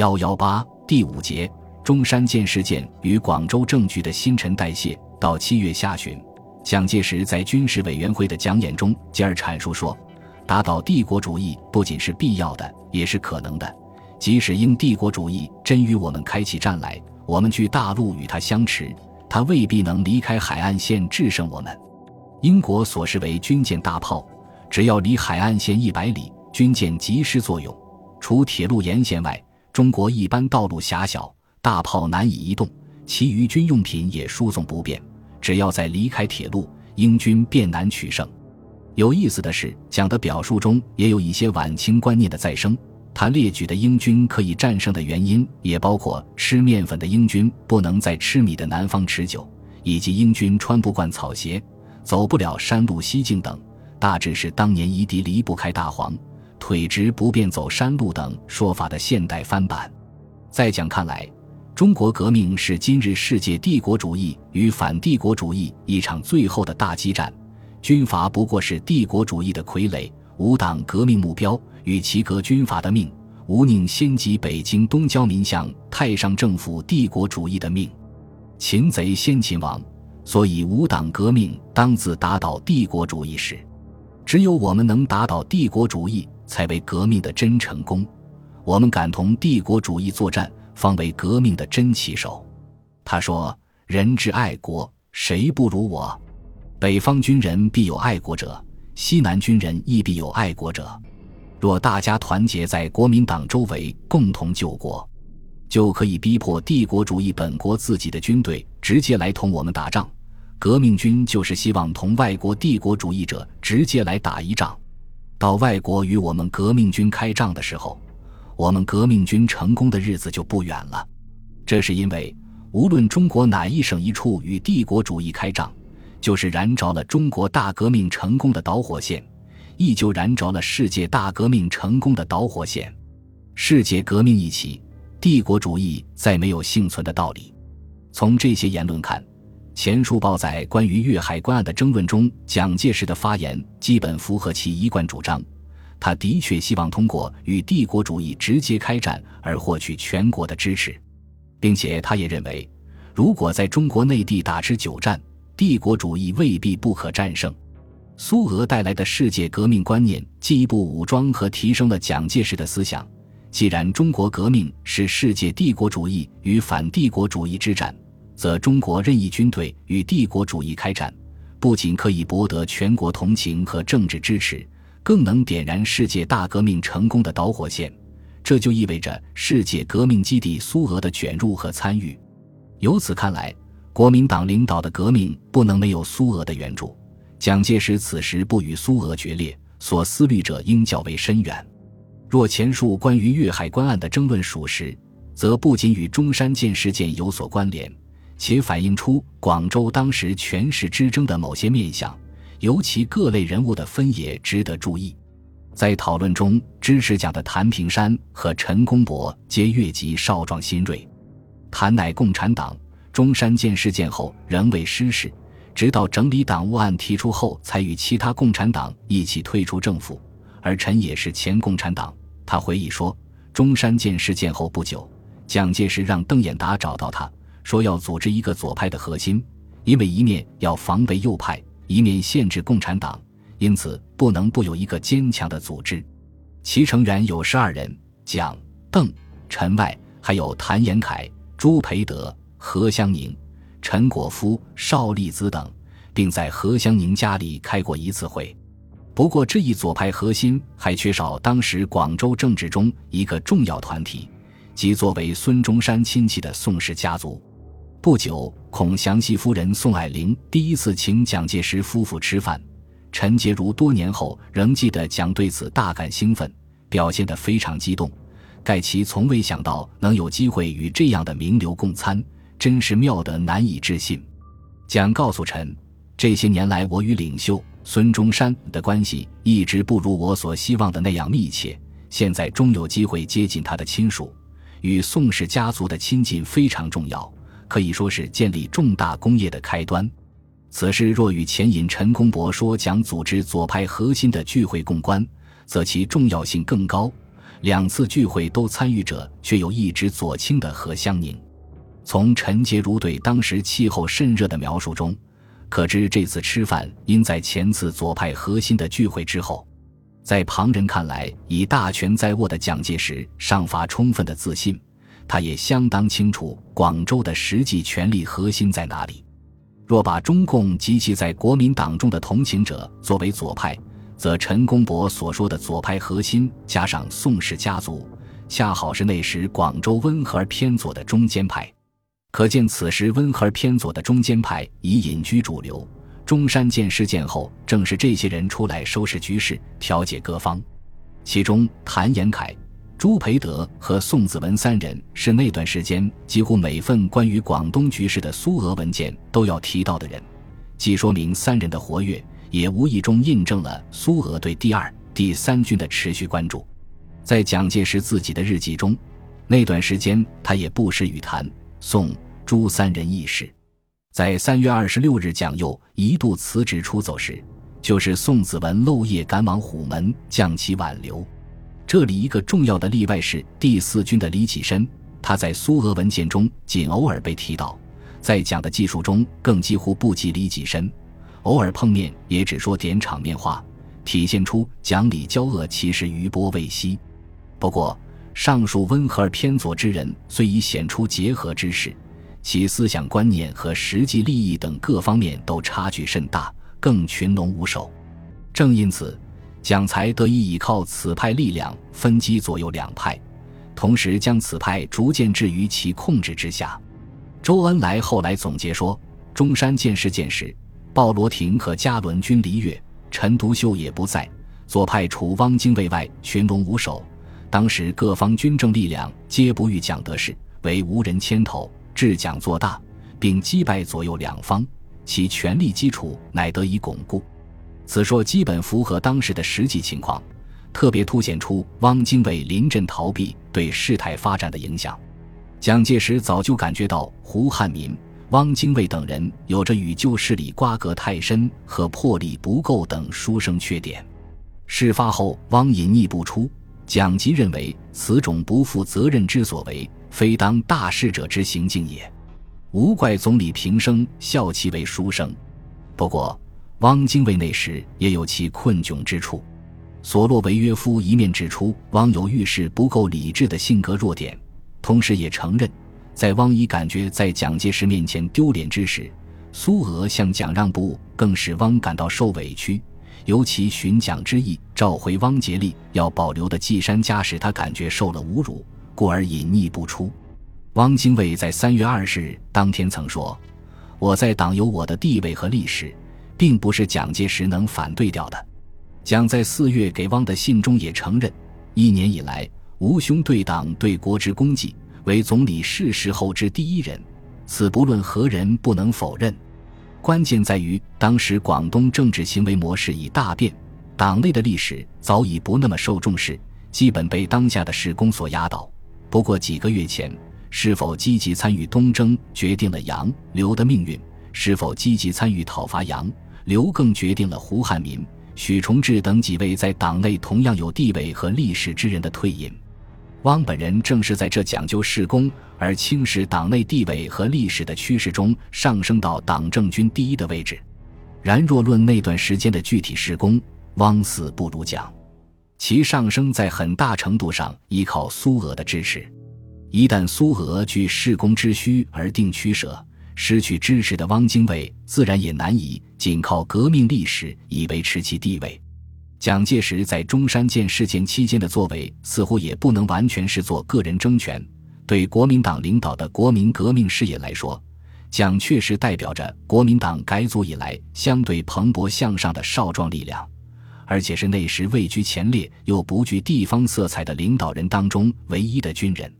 幺幺八第五节中山舰事件与广州政局的新陈代谢。到七月下旬，蒋介石在军事委员会的讲演中，进而阐述说，打倒帝国主义不仅是必要的，也是可能的。即使英帝国主义真与我们开起战来，我们距大陆与他相持，他未必能离开海岸线制胜我们。英国所视为军舰大炮，只要离海岸线一百里，军舰即失作用。除铁路沿线外，中国一般道路狭小，大炮难以移动，其余军用品也输送不便。只要在离开铁路，英军便难取胜。有意思的是，蒋的表述中也有一些晚清观念的再生。他列举的英军可以战胜的原因，也包括吃面粉的英军不能在吃米的南方持久，以及英军穿不惯草鞋，走不了山路西径等，大致是当年夷狄离不开大黄，腿直不便走山路等说法的现代翻版。在蒋看来，中国革命是今日世界帝国主义与反帝国主义一场最后的大激战，军阀不过是帝国主义的傀儡，无党革命目标与其革军阀的命，无宁先及北京东交民向太上政府帝国主义的命，擒贼先擒王，所以无党革命当自打倒帝国主义时，只有我们能打倒帝国主义，才为革命的真成功。我们敢同帝国主义作战。方为革命的真旗手，他说：“人之爱国，谁不如我？北方军人必有爱国者，西南军人亦必有爱国者。若大家团结在国民党周围，共同救国，就可以逼迫帝国主义本国自己的军队直接来同我们打仗。革命军就是希望同外国帝国主义者直接来打一仗。到外国与我们革命军开仗的时候。”我们革命军成功的日子就不远了，这是因为无论中国哪一省一处与帝国主义开仗，就是燃着了中国大革命成功的导火线，亦就燃着了世界大革命成功的导火线。世界革命一起，帝国主义再没有幸存的道理。从这些言论看，钱述报在关于粤海关案的争论中，蒋介石的发言基本符合其一贯主张。他的确希望通过与帝国主义直接开战而获取全国的支持，并且他也认为，如果在中国内地打持久战，帝国主义未必不可战胜。苏俄带来的世界革命观念进一步武装和提升了蒋介石的思想。既然中国革命是世界帝国主义与反帝国主义之战，则中国任意军队与帝国主义开战，不仅可以博得全国同情和政治支持。更能点燃世界大革命成功的导火线，这就意味着世界革命基地苏俄的卷入和参与。由此看来，国民党领导的革命不能没有苏俄的援助。蒋介石此时不与苏俄决裂，所思虑者应较为深远。若前述关于粤海关案的争论属实，则不仅与中山舰事件有所关联，且反映出广州当时权势之争的某些面相。尤其各类人物的分野值得注意，在讨论中，支持蒋的谭平山和陈公博皆越级少壮新锐。谭乃共产党，中山舰事件后仍未失势，直到整理党务案提出后，才与其他共产党一起退出政府。而陈也是前共产党，他回忆说，中山舰事件后不久，蒋介石让邓演达找到他，说要组织一个左派的核心，因为一面要防备右派。一面限制共产党，因此不能不有一个坚强的组织。其成员有十二人：蒋、邓、陈外，还有谭延闿、朱培德、何香凝、陈果夫、邵力子等，并在何香凝家里开过一次会。不过，这一左派核心还缺少当时广州政治中一个重要团体，即作为孙中山亲戚的宋氏家族。不久，孔祥熙夫人宋霭龄第一次请蒋介石夫妇吃饭。陈洁如多年后仍记得蒋对此大感兴奋，表现得非常激动。盖其从未想到能有机会与这样的名流共餐，真是妙得难以置信。蒋告诉陈，这些年来我与领袖孙中山的关系一直不如我所希望的那样密切，现在终有机会接近他的亲属，与宋氏家族的亲近非常重要。可以说是建立重大工业的开端。此事若与前引陈公博说讲组织左派核心的聚会共关，则其重要性更高。两次聚会都参与者却有一直左倾的何香凝。从陈洁如对当时气候甚热的描述中，可知这次吃饭应在前次左派核心的聚会之后。在旁人看来，以大权在握的蒋介石尚乏充分的自信，他也相当清楚广州的实际权力核心在哪里。若把中共及其在国民党中的同情者作为左派，则陈公博所说的左派核心加上宋氏家族，恰好是那时广州温和而偏左的中间派。可见此时温和而偏左的中间派已隐居主流。中山舰事件后，正是这些人出来收拾局势、调解各方。其中，谭延闿、朱培德和宋子文三人是那段时间几乎每份关于广东局势的苏俄文件都要提到的人，既说明三人的活跃，也无意中印证了苏俄对第二、第三军的持续关注。在蒋介石自己的日记中，那段时间他也不时与谭、宋、朱三人议事。在三月二十六日，蒋佑一度辞职出走时，就是宋子文漏夜赶往虎门将其挽留。这里一个重要的例外是第四军的李启深，他在苏俄文件中仅偶尔被提到，在蒋的技术中更几乎不及李启深，偶尔碰面也只说点场面话，体现出蒋李交恶其实余波未息。不过，上述温和而偏左之人虽已显出结合之势。其思想观念和实际利益等各方面都差距甚大，更群龙无首。正因此，蒋才得以依靠此派力量分击左右两派，同时将此派逐渐置于其控制之下。周恩来后来总结说：“中山舰事件时，鲍罗廷和加伦均离越，陈独秀也不在，左派除汪精卫外群龙无首。当时各方军政力量皆不欲蒋得势，为无人牵头。”治蒋做大，并击败左右两方，其权力基础乃得以巩固。此说基本符合当时的实际情况，特别凸显出汪精卫临阵逃避对事态发展的影响。蒋介石早就感觉到胡汉民、汪精卫等人有着与旧势力瓜葛太深和魄力不够等书生缺点。事发后，汪隐匿不出，蒋即认为此种不负责任之所为。非当大事者之行径也，无怪总理平生笑其为书生。不过，汪精卫那时也有其困窘之处。索洛维约夫一面指出汪有遇事不够理智的性格弱点，同时也承认，在汪已感觉在蒋介石面前丢脸之时，苏俄向蒋让步，更使汪感到受委屈。尤其寻蒋之意，召回汪杰利要保留的季山家，使他感觉受了侮辱。故而隐匿不出。汪精卫在三月二十日当天曾说：“我在党有我的地位和历史，并不是蒋介石能反对掉的。”蒋在四月给汪的信中也承认，一年以来，吴兄对党对国之功绩，为总理逝世后之第一人，此不论何人不能否认。关键在于当时广东政治行为模式已大变，党内的历史早已不那么受重视，基本被当下的事工所压倒。不过几个月前，是否积极参与东征，决定了杨刘的命运；是否积极参与讨伐杨刘，更决定了胡汉民、许崇智等几位在党内同样有地位和历史之人的退隐。汪本人正是在这讲究事功而轻视党内地位和历史的趋势中，上升到党政军第一的位置。然若论那段时间的具体事功，汪似不如蒋。其上升在很大程度上依靠苏俄的支持，一旦苏俄据事功之需而定取舍，失去支持的汪精卫自然也难以仅靠革命历史以维持其地位。蒋介石在中山舰事件期间的作为，似乎也不能完全视作个人争权。对国民党领导的国民革命事业来说，蒋确实代表着国民党改组以来相对蓬勃向上的少壮力量。而且是那时位居前列又不具地方色彩的领导人当中唯一的军人，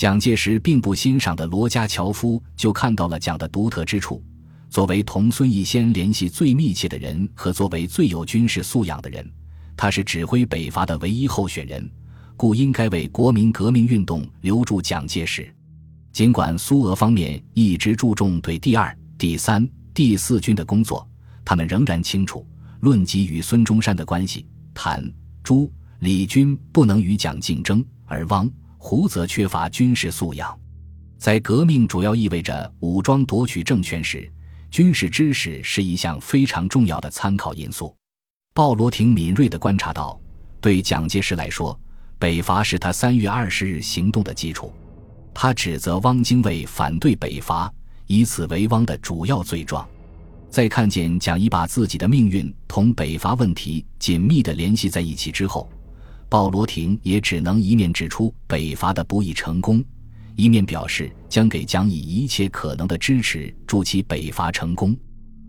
蒋介石并不欣赏的罗家乔夫就看到了蒋的独特之处。作为同孙逸仙联系最密切的人和作为最有军事素养的人，他是指挥北伐的唯一候选人，故应该为国民革命运动留住蒋介石。尽管苏俄方面一直注重对第二、第三、第四军的工作，他们仍然清楚。论及与孙中山的关系，谭、朱李军不能与蒋竞争，而汪胡则缺乏军事素养。在革命主要意味着武装夺取政权时，军事知识是一项非常重要的参考因素。鲍罗廷敏锐地观察到，对蒋介石来说，北伐是他三月二十日行动的基础。他指责汪精卫反对北伐，以此为汪的主要罪状。在看见蒋已把自己的命运同北伐问题紧密地联系在一起之后，鲍罗廷也只能一面指出北伐的不易成功。一面表示将给蒋以一切可能的支持，助其北伐成功。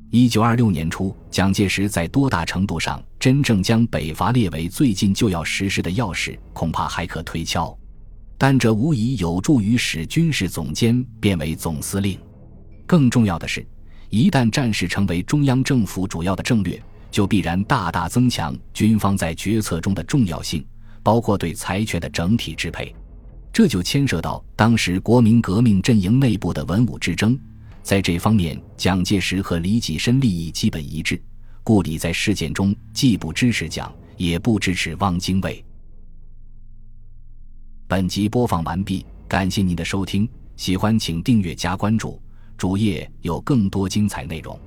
一九二六年初，蒋介石在多大程度上真正将北伐列为最近就要实施的要事，恐怕还可推敲。但这无疑有助于使军事总监变为总司令。更重要的是，一旦战事成为中央政府主要的政略，就必然大大增强军方在决策中的重要性，包括对财权的整体支配。这就牵涉到当时国民革命阵营内部的文武之争，在这方面，蒋介石和李济深利益基本一致，故李在事件中既不支持蒋，也不支持汪精卫。本集播放完毕，感谢您的收听，喜欢请订阅加关注，主页有更多精彩内容。